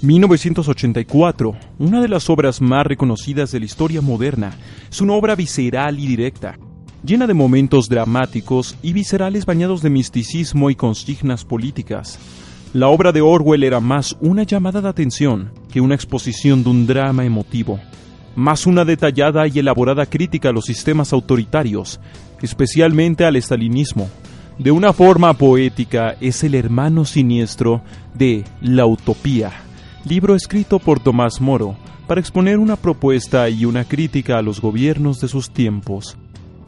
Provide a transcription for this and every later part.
1984, una de las obras más reconocidas de la historia moderna, es una obra visceral y directa, llena de momentos dramáticos y viscerales bañados de misticismo y consignas políticas. La obra de Orwell era más una llamada de atención que una exposición de un drama emotivo, más una detallada y elaborada crítica a los sistemas autoritarios, especialmente al estalinismo. De una forma poética es el hermano siniestro de La Utopía, libro escrito por Tomás Moro para exponer una propuesta y una crítica a los gobiernos de sus tiempos.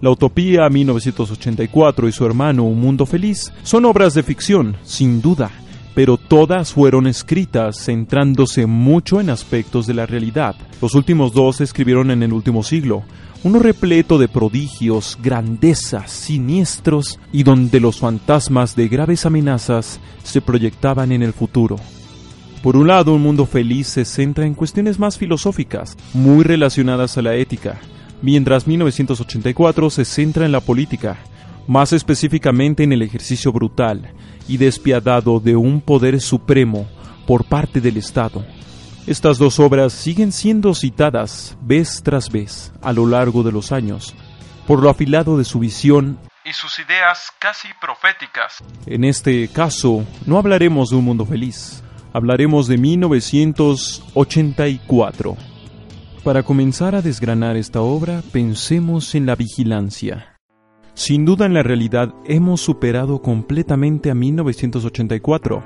La Utopía 1984 y su hermano Un Mundo Feliz son obras de ficción, sin duda, pero todas fueron escritas centrándose mucho en aspectos de la realidad. Los últimos dos se escribieron en el último siglo, uno repleto de prodigios, grandezas, siniestros y donde los fantasmas de graves amenazas se proyectaban en el futuro. Por un lado, Un Mundo Feliz se centra en cuestiones más filosóficas, muy relacionadas a la ética, mientras 1984 se centra en la política, más específicamente en el ejercicio brutal y despiadado de un poder supremo por parte del Estado. Estas dos obras siguen siendo citadas vez tras vez a lo largo de los años, por lo afilado de su visión y sus ideas casi proféticas. En este caso, no hablaremos de un mundo feliz, hablaremos de 1984. Para comenzar a desgranar esta obra, pensemos en la vigilancia. Sin duda en la realidad hemos superado completamente a 1984.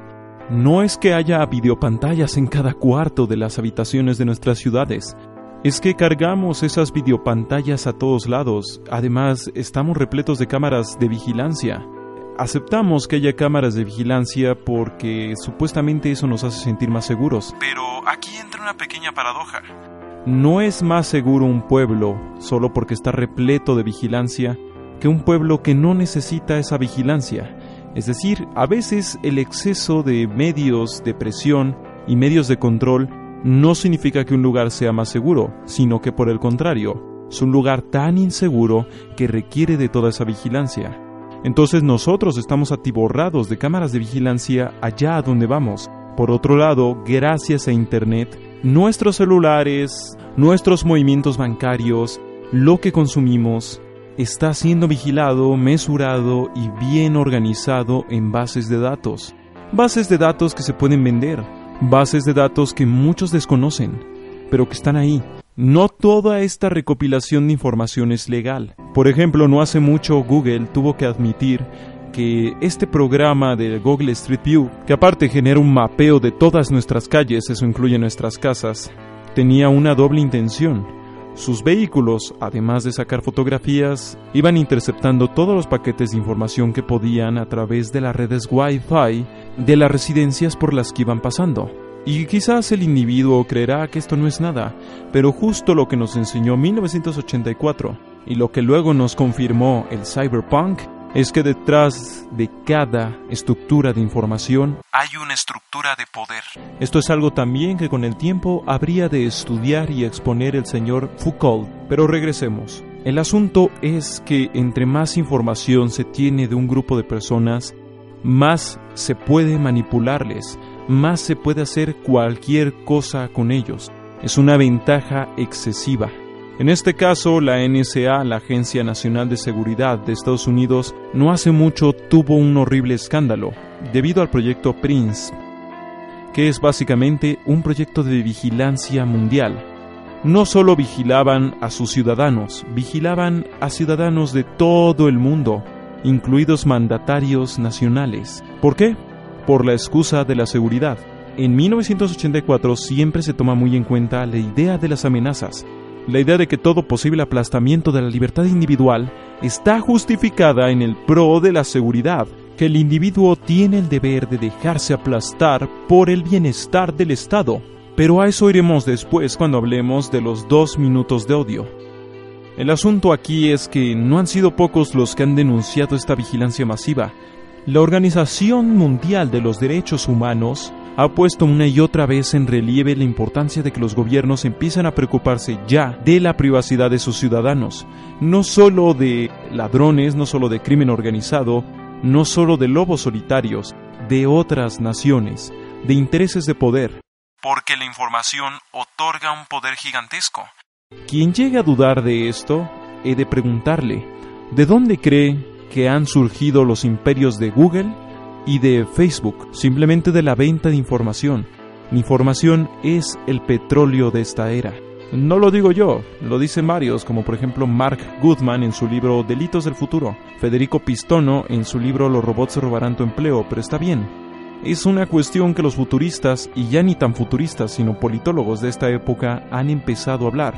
No es que haya videopantallas en cada cuarto de las habitaciones de nuestras ciudades, es que cargamos esas videopantallas a todos lados, además estamos repletos de cámaras de vigilancia. Aceptamos que haya cámaras de vigilancia porque supuestamente eso nos hace sentir más seguros. Pero aquí entra una pequeña paradoja. No es más seguro un pueblo solo porque está repleto de vigilancia que un pueblo que no necesita esa vigilancia. Es decir, a veces el exceso de medios de presión y medios de control no significa que un lugar sea más seguro, sino que por el contrario, es un lugar tan inseguro que requiere de toda esa vigilancia. Entonces nosotros estamos atiborrados de cámaras de vigilancia allá a donde vamos. Por otro lado, gracias a Internet, nuestros celulares, nuestros movimientos bancarios, lo que consumimos, está siendo vigilado, mesurado y bien organizado en bases de datos. Bases de datos que se pueden vender, bases de datos que muchos desconocen, pero que están ahí. No toda esta recopilación de información es legal. Por ejemplo, no hace mucho Google tuvo que admitir que este programa de Google Street View, que aparte genera un mapeo de todas nuestras calles, eso incluye nuestras casas, tenía una doble intención. Sus vehículos, además de sacar fotografías, iban interceptando todos los paquetes de información que podían a través de las redes Wi-Fi de las residencias por las que iban pasando. Y quizás el individuo creerá que esto no es nada, pero justo lo que nos enseñó 1984 y lo que luego nos confirmó el cyberpunk es que detrás de cada estructura de información hay una estructura de poder. Esto es algo también que con el tiempo habría de estudiar y exponer el señor Foucault. Pero regresemos. El asunto es que entre más información se tiene de un grupo de personas, más se puede manipularles, más se puede hacer cualquier cosa con ellos. Es una ventaja excesiva. En este caso, la NSA, la Agencia Nacional de Seguridad de Estados Unidos, no hace mucho tuvo un horrible escándalo debido al proyecto Prince, que es básicamente un proyecto de vigilancia mundial. No solo vigilaban a sus ciudadanos, vigilaban a ciudadanos de todo el mundo, incluidos mandatarios nacionales. ¿Por qué? Por la excusa de la seguridad. En 1984 siempre se toma muy en cuenta la idea de las amenazas, la idea de que todo posible aplastamiento de la libertad individual está justificada en el pro de la seguridad, que el individuo tiene el deber de dejarse aplastar por el bienestar del Estado. Pero a eso iremos después cuando hablemos de los dos minutos de odio. El asunto aquí es que no han sido pocos los que han denunciado esta vigilancia masiva. La Organización Mundial de los Derechos Humanos ha puesto una y otra vez en relieve la importancia de que los gobiernos empiecen a preocuparse ya de la privacidad de sus ciudadanos, no solo de ladrones, no solo de crimen organizado, no solo de lobos solitarios, de otras naciones, de intereses de poder. porque la información otorga un poder gigantesco. Quien llegue a dudar de esto, he de preguntarle, ¿de dónde cree que han surgido los imperios de Google y de Facebook? Simplemente de la venta de información. Información es el petróleo de esta era. No lo digo yo, lo dicen varios, como por ejemplo Mark Goodman en su libro Delitos del Futuro, Federico Pistono en su libro Los robots robarán tu empleo, pero está bien. Es una cuestión que los futuristas, y ya ni tan futuristas, sino politólogos de esta época, han empezado a hablar.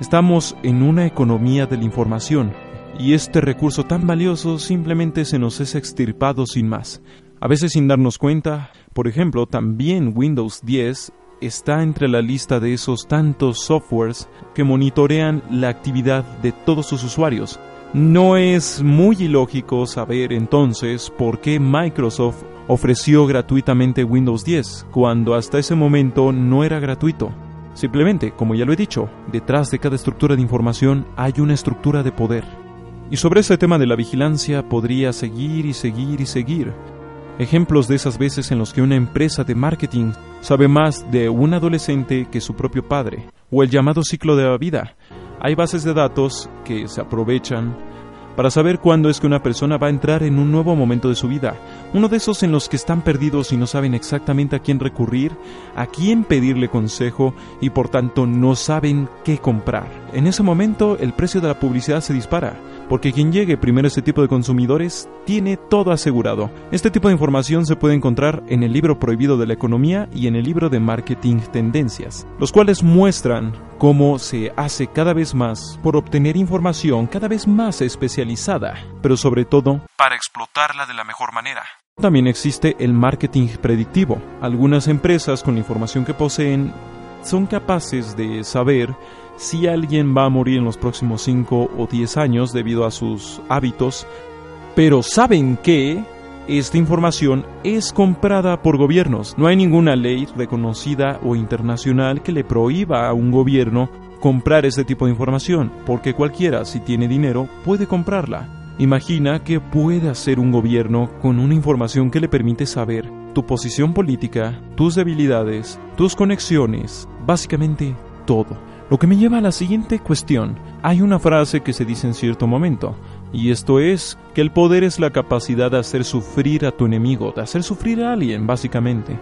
Estamos en una economía de la información, y este recurso tan valioso simplemente se nos es extirpado sin más. A veces sin darnos cuenta, por ejemplo, también Windows 10 está entre la lista de esos tantos softwares que monitorean la actividad de todos sus usuarios. No es muy ilógico saber entonces por qué Microsoft ofreció gratuitamente Windows 10 cuando hasta ese momento no era gratuito. Simplemente, como ya lo he dicho, detrás de cada estructura de información hay una estructura de poder. Y sobre ese tema de la vigilancia podría seguir y seguir y seguir, Ejemplos de esas veces en los que una empresa de marketing sabe más de un adolescente que su propio padre, o el llamado ciclo de la vida. Hay bases de datos que se aprovechan para saber cuándo es que una persona va a entrar en un nuevo momento de su vida, uno de esos en los que están perdidos y no saben exactamente a quién recurrir, a quién pedirle consejo y por tanto no saben qué comprar. En ese momento el precio de la publicidad se dispara, porque quien llegue primero a este tipo de consumidores tiene todo asegurado. Este tipo de información se puede encontrar en el libro prohibido de la economía y en el libro de marketing tendencias, los cuales muestran cómo se hace cada vez más por obtener información cada vez más especializada, pero sobre todo para explotarla de la mejor manera. También existe el marketing predictivo. Algunas empresas con la información que poseen son capaces de saber si alguien va a morir en los próximos 5 o 10 años debido a sus hábitos, pero saben que esta información es comprada por gobiernos. No hay ninguna ley reconocida o internacional que le prohíba a un gobierno comprar este tipo de información, porque cualquiera, si tiene dinero, puede comprarla. Imagina que puede hacer un gobierno con una información que le permite saber tu posición política, tus debilidades, tus conexiones, básicamente todo. Lo que me lleva a la siguiente cuestión. Hay una frase que se dice en cierto momento, y esto es que el poder es la capacidad de hacer sufrir a tu enemigo, de hacer sufrir a alguien, básicamente.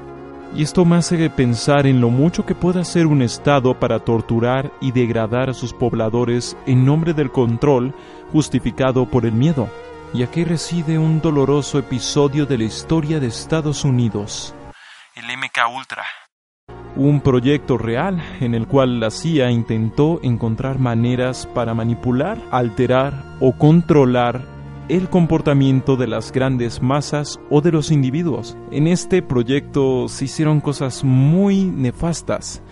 Y esto me hace pensar en lo mucho que puede hacer un Estado para torturar y degradar a sus pobladores en nombre del control justificado por el miedo. Y aquí reside un doloroso episodio de la historia de Estados Unidos. El MK Ultra un proyecto real en el cual la CIA intentó encontrar maneras para manipular, alterar o controlar el comportamiento de las grandes masas o de los individuos. En este proyecto se hicieron cosas muy nefastas.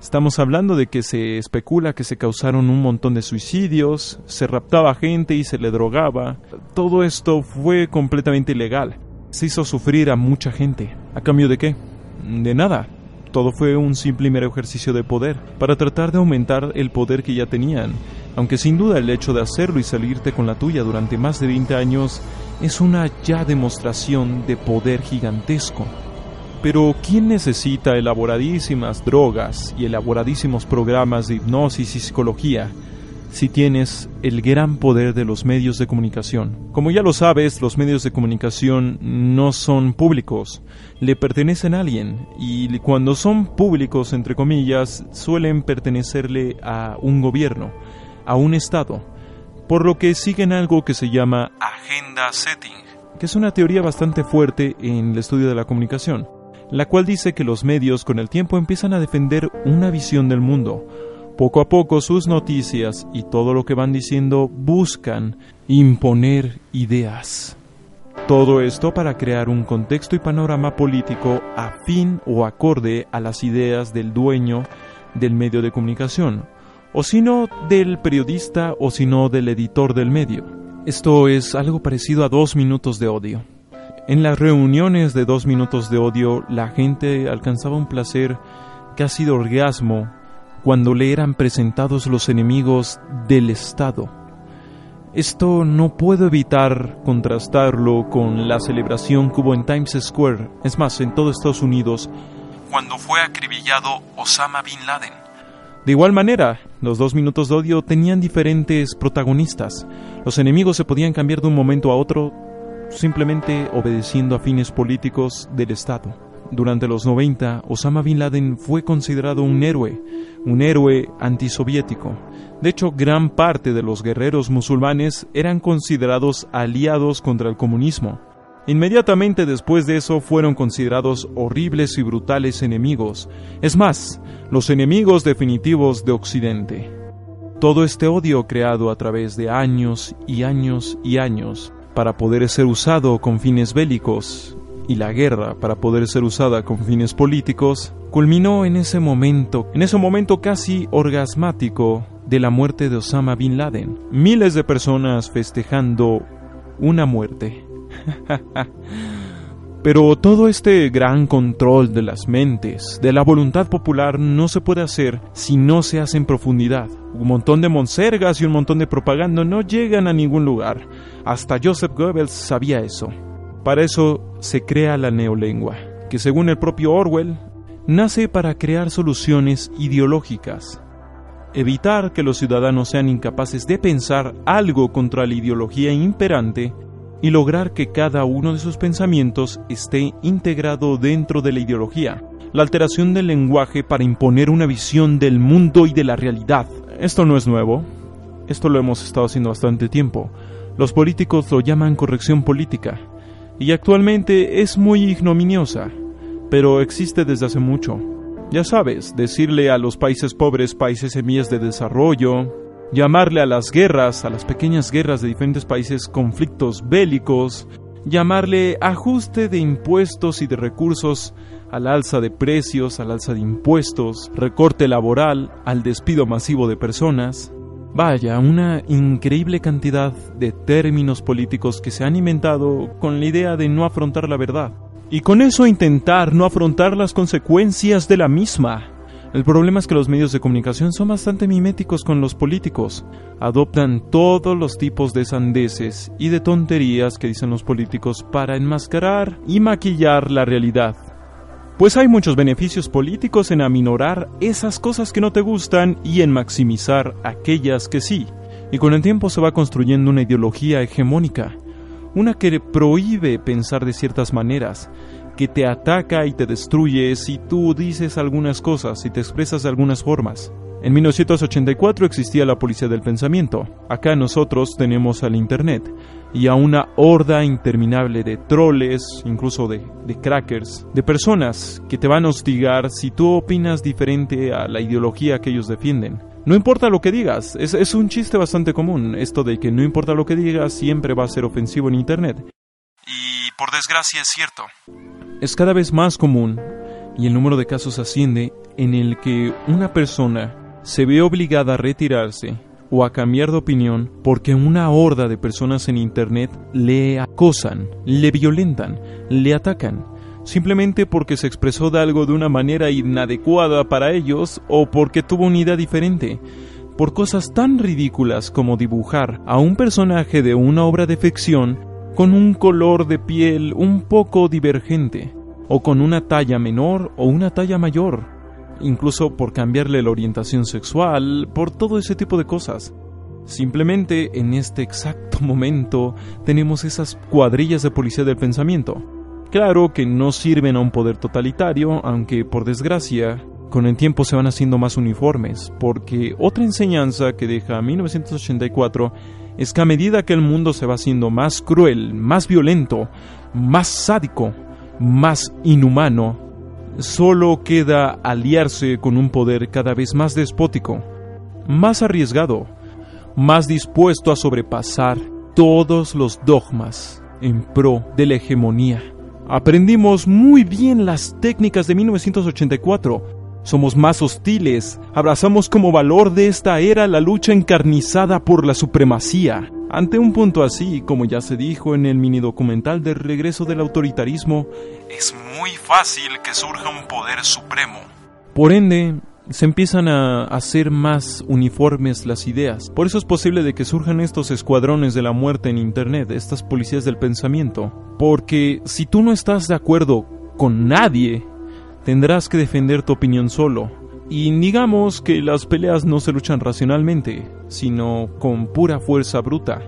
Estamos hablando de que se especula que se causaron un montón de suicidios, se raptaba gente y se le drogaba. Todo esto fue completamente ilegal. Se hizo sufrir a mucha gente. ¿A cambio de qué? De nada todo fue un simple y mero ejercicio de poder, para tratar de aumentar el poder que ya tenían, aunque sin duda el hecho de hacerlo y salirte con la tuya durante más de 20 años es una ya demostración de poder gigantesco. Pero ¿quién necesita elaboradísimas drogas y elaboradísimos programas de hipnosis y psicología si tienes el gran poder de los medios de comunicación. Como ya lo sabes, los medios de comunicación no son públicos, le pertenecen a alguien y cuando son públicos, entre comillas, suelen pertenecerle a un gobierno, a un Estado, por lo que siguen algo que se llama agenda setting, que es una teoría bastante fuerte en el estudio de la comunicación, la cual dice que los medios con el tiempo empiezan a defender una visión del mundo, poco a poco sus noticias y todo lo que van diciendo buscan imponer ideas. Todo esto para crear un contexto y panorama político afín o acorde a las ideas del dueño del medio de comunicación, o si no del periodista o si no del editor del medio. Esto es algo parecido a dos minutos de odio. En las reuniones de dos minutos de odio la gente alcanzaba un placer casi de orgasmo cuando le eran presentados los enemigos del Estado. Esto no puedo evitar contrastarlo con la celebración que hubo en Times Square, es más, en todo Estados Unidos, cuando fue acribillado Osama Bin Laden. De igual manera, los dos minutos de odio tenían diferentes protagonistas. Los enemigos se podían cambiar de un momento a otro simplemente obedeciendo a fines políticos del Estado. Durante los 90, Osama Bin Laden fue considerado un héroe, un héroe antisoviético. De hecho, gran parte de los guerreros musulmanes eran considerados aliados contra el comunismo. Inmediatamente después de eso fueron considerados horribles y brutales enemigos, es más, los enemigos definitivos de Occidente. Todo este odio creado a través de años y años y años para poder ser usado con fines bélicos y la guerra para poder ser usada con fines políticos, culminó en ese momento, en ese momento casi orgasmático de la muerte de Osama Bin Laden. Miles de personas festejando una muerte. Pero todo este gran control de las mentes, de la voluntad popular, no se puede hacer si no se hace en profundidad. Un montón de monsergas y un montón de propaganda no llegan a ningún lugar. Hasta Joseph Goebbels sabía eso. Para eso se crea la neolengua, que según el propio Orwell, nace para crear soluciones ideológicas. Evitar que los ciudadanos sean incapaces de pensar algo contra la ideología imperante y lograr que cada uno de sus pensamientos esté integrado dentro de la ideología. La alteración del lenguaje para imponer una visión del mundo y de la realidad. Esto no es nuevo. Esto lo hemos estado haciendo bastante tiempo. Los políticos lo llaman corrección política, y actualmente es muy ignominiosa, pero existe desde hace mucho. Ya sabes, decirle a los países pobres países semillas de desarrollo, llamarle a las guerras, a las pequeñas guerras de diferentes países conflictos bélicos, llamarle ajuste de impuestos y de recursos al alza de precios, al alza de impuestos, recorte laboral, al despido masivo de personas, Vaya, una increíble cantidad de términos políticos que se han inventado con la idea de no afrontar la verdad. Y con eso intentar no afrontar las consecuencias de la misma. El problema es que los medios de comunicación son bastante miméticos con los políticos. Adoptan todos los tipos de sandeces y de tonterías que dicen los políticos para enmascarar y maquillar la realidad. Pues hay muchos beneficios políticos en aminorar esas cosas que no te gustan y en maximizar aquellas que sí. Y con el tiempo se va construyendo una ideología hegemónica, una que prohíbe pensar de ciertas maneras, que te ataca y te destruye si tú dices algunas cosas, y te expresas de algunas formas. En 1984 existía la policía del pensamiento. Acá nosotros tenemos al Internet y a una horda interminable de troles, incluso de, crackers, de personas que te van a hostigar si tú opinas diferente a la ideología que ellos defienden. No importa lo que digas, es, es un chiste bastante común esto de que no importa lo que digas, siempre va a ser ofensivo en Internet. Y por desgracia es cierto. Es cada vez más común y el número de casos asciende en el que una persona se ve obligada a retirarse o a cambiar de opinión porque una horda de personas en Internet le acosan, le violentan, le atacan, simplemente porque se expresó de algo de una manera inadecuada para ellos o porque tuvo una idea diferente, por cosas tan ridículas como dibujar a un personaje de una obra de ficción con un color de piel un poco divergente, o con una talla menor o una talla mayor incluso por cambiarle la orientación sexual, por todo ese tipo de cosas. Simplemente en este exacto momento tenemos esas cuadrillas de policía del pensamiento. Claro que no sirven a un poder totalitario, aunque por desgracia con el tiempo se van haciendo más uniformes, porque otra enseñanza que deja 1984 es que a medida que el mundo se va haciendo más cruel, más violento, más sádico, más inhumano, solo queda aliarse con un poder cada vez más despótico, más arriesgado, más dispuesto a sobrepasar todos los dogmas en pro de la hegemonía. Aprendimos muy bien las técnicas de 1984 somos más hostiles, abrazamos como valor de esta era la lucha encarnizada por la supremacía. Ante un punto así, como ya se dijo en el mini documental del regreso del autoritarismo, es muy fácil que surja un poder supremo. Por ende, se empiezan a hacer más uniformes las ideas. Por eso es posible de que surjan estos escuadrones de la muerte en Internet, estas policías del pensamiento. Porque si tú no estás de acuerdo con nadie, tendrás que defender tu opinión solo. Y digamos que las peleas no se luchan racionalmente, sino con pura fuerza bruta.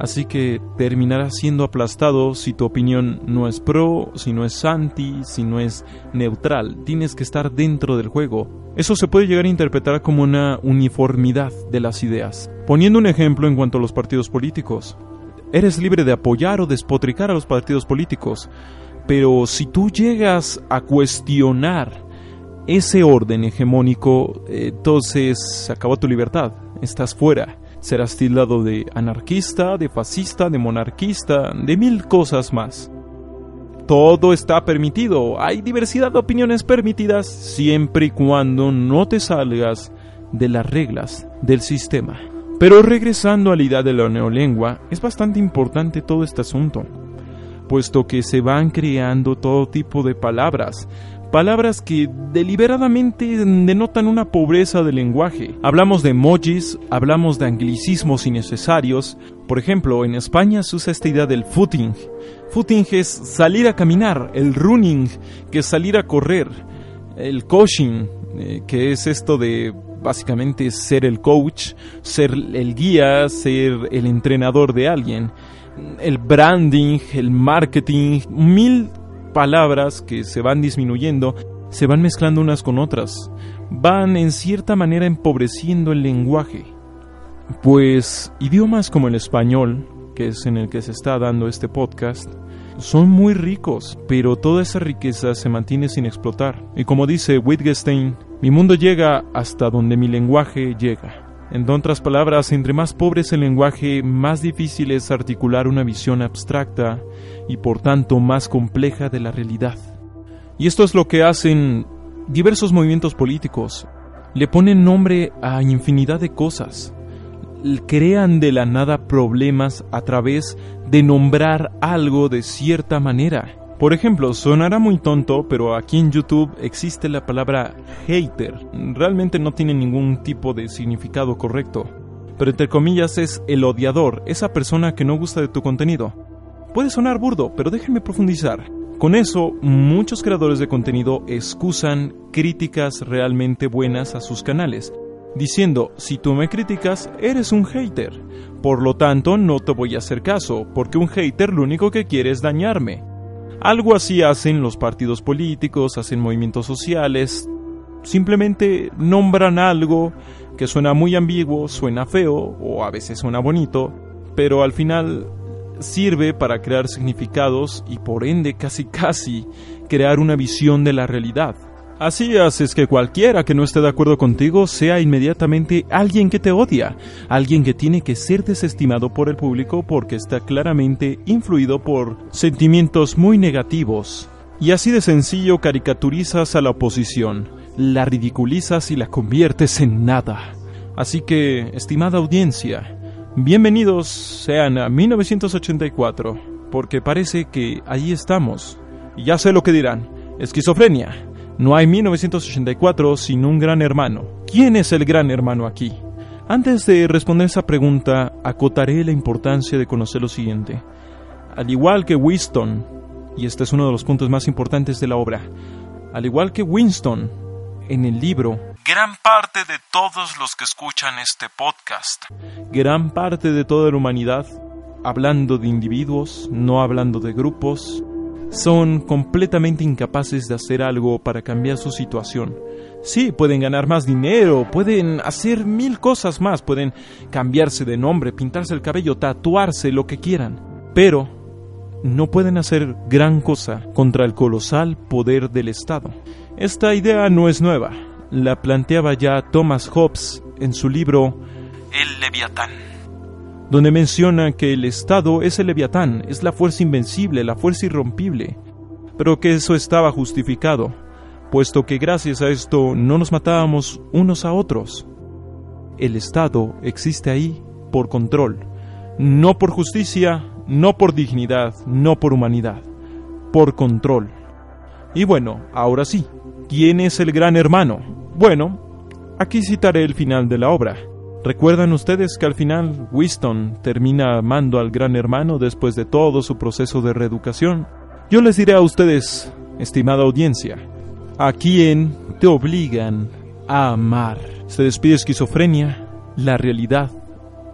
Así que terminarás siendo aplastado si tu opinión no es pro, si no es anti, si no es neutral. Tienes que estar dentro del juego. Eso se puede llegar a interpretar como una uniformidad de las ideas. Poniendo un ejemplo en cuanto a los partidos políticos. Eres libre de apoyar o despotricar a los partidos políticos, pero si tú llegas a cuestionar ese orden hegemónico, entonces se acabó tu libertad, estás fuera. Serás tildado de anarquista, de fascista, de monarquista, de mil cosas más. Todo está permitido, hay diversidad de opiniones permitidas siempre y cuando no te salgas de las reglas del sistema. Pero regresando a la idea de la neolengua, es bastante importante todo este asunto, puesto que se van creando todo tipo de palabras, palabras que deliberadamente denotan una pobreza del lenguaje. Hablamos de emojis, hablamos de anglicismos innecesarios. Por ejemplo, en España se usa esta idea del footing. Footing es salir a caminar, el running, que es salir a correr, el coaching, eh, que es esto de básicamente ser el coach, ser el guía, ser el entrenador de alguien. El branding, el marketing, mil palabras que se van disminuyendo, se van mezclando unas con otras, van en cierta manera empobreciendo el lenguaje. Pues idiomas como el español, que es en el que se está dando este podcast, son muy ricos, pero toda esa riqueza se mantiene sin explotar. Y como dice Wittgenstein, mi mundo llega hasta donde mi lenguaje llega. En otras palabras, entre más pobre es el lenguaje, más difícil es articular una visión abstracta y por tanto más compleja de la realidad. Y esto es lo que hacen diversos movimientos políticos. Le ponen nombre a infinidad de cosas. Crean de la nada problemas a través de nombrar algo de cierta manera. Por ejemplo, sonará muy tonto, pero aquí en YouTube existe la palabra hater. Realmente no tiene ningún tipo de significado correcto. Pero entre comillas es el odiador, esa persona que no gusta de tu contenido. Puede sonar burdo, pero déjenme profundizar. Con eso, muchos creadores de contenido excusan críticas realmente buenas a sus canales, diciendo, si tú me criticas, eres un hater. Por lo tanto, no te voy a hacer caso, porque un hater lo único que quiere es dañarme. Algo así hacen los partidos políticos, hacen movimientos sociales, simplemente nombran algo que suena muy ambiguo, suena feo o a veces suena bonito, pero al final sirve para crear significados y por ende casi casi crear una visión de la realidad. Así haces que cualquiera que no esté de acuerdo contigo sea inmediatamente alguien que te odia, alguien que tiene que ser desestimado por el público porque está claramente influido por sentimientos muy negativos. Y así de sencillo caricaturizas a la oposición, la ridiculizas y la conviertes en nada. Así que, estimada audiencia, bienvenidos sean a 1984, porque parece que ahí estamos. Y ya sé lo que dirán, esquizofrenia. No hay 1984 sin un gran hermano. ¿Quién es el gran hermano aquí? Antes de responder esa pregunta, acotaré la importancia de conocer lo siguiente. Al igual que Winston, y este es uno de los puntos más importantes de la obra, al igual que Winston, en el libro, gran parte de todos los que escuchan este podcast, gran parte de toda la humanidad, hablando de individuos, no hablando de grupos, son completamente incapaces de hacer algo para cambiar su situación. Sí, pueden ganar más dinero, pueden hacer mil cosas más, pueden cambiarse de nombre, pintarse el cabello, tatuarse, lo que quieran, pero no pueden hacer gran cosa contra el colosal poder del Estado. Esta idea no es nueva, la planteaba ya Thomas Hobbes en su libro El Leviatán donde menciona que el Estado es el leviatán, es la fuerza invencible, la fuerza irrompible, pero que eso estaba justificado, puesto que gracias a esto no nos matábamos unos a otros. El Estado existe ahí por control, no por justicia, no por dignidad, no por humanidad, por control. Y bueno, ahora sí, ¿quién es el gran hermano? Bueno, aquí citaré el final de la obra. ¿Recuerdan ustedes que al final Winston termina amando al gran hermano después de todo su proceso de reeducación? Yo les diré a ustedes, estimada audiencia, a quien te obligan a amar. Se despide esquizofrenia, la realidad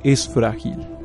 es frágil.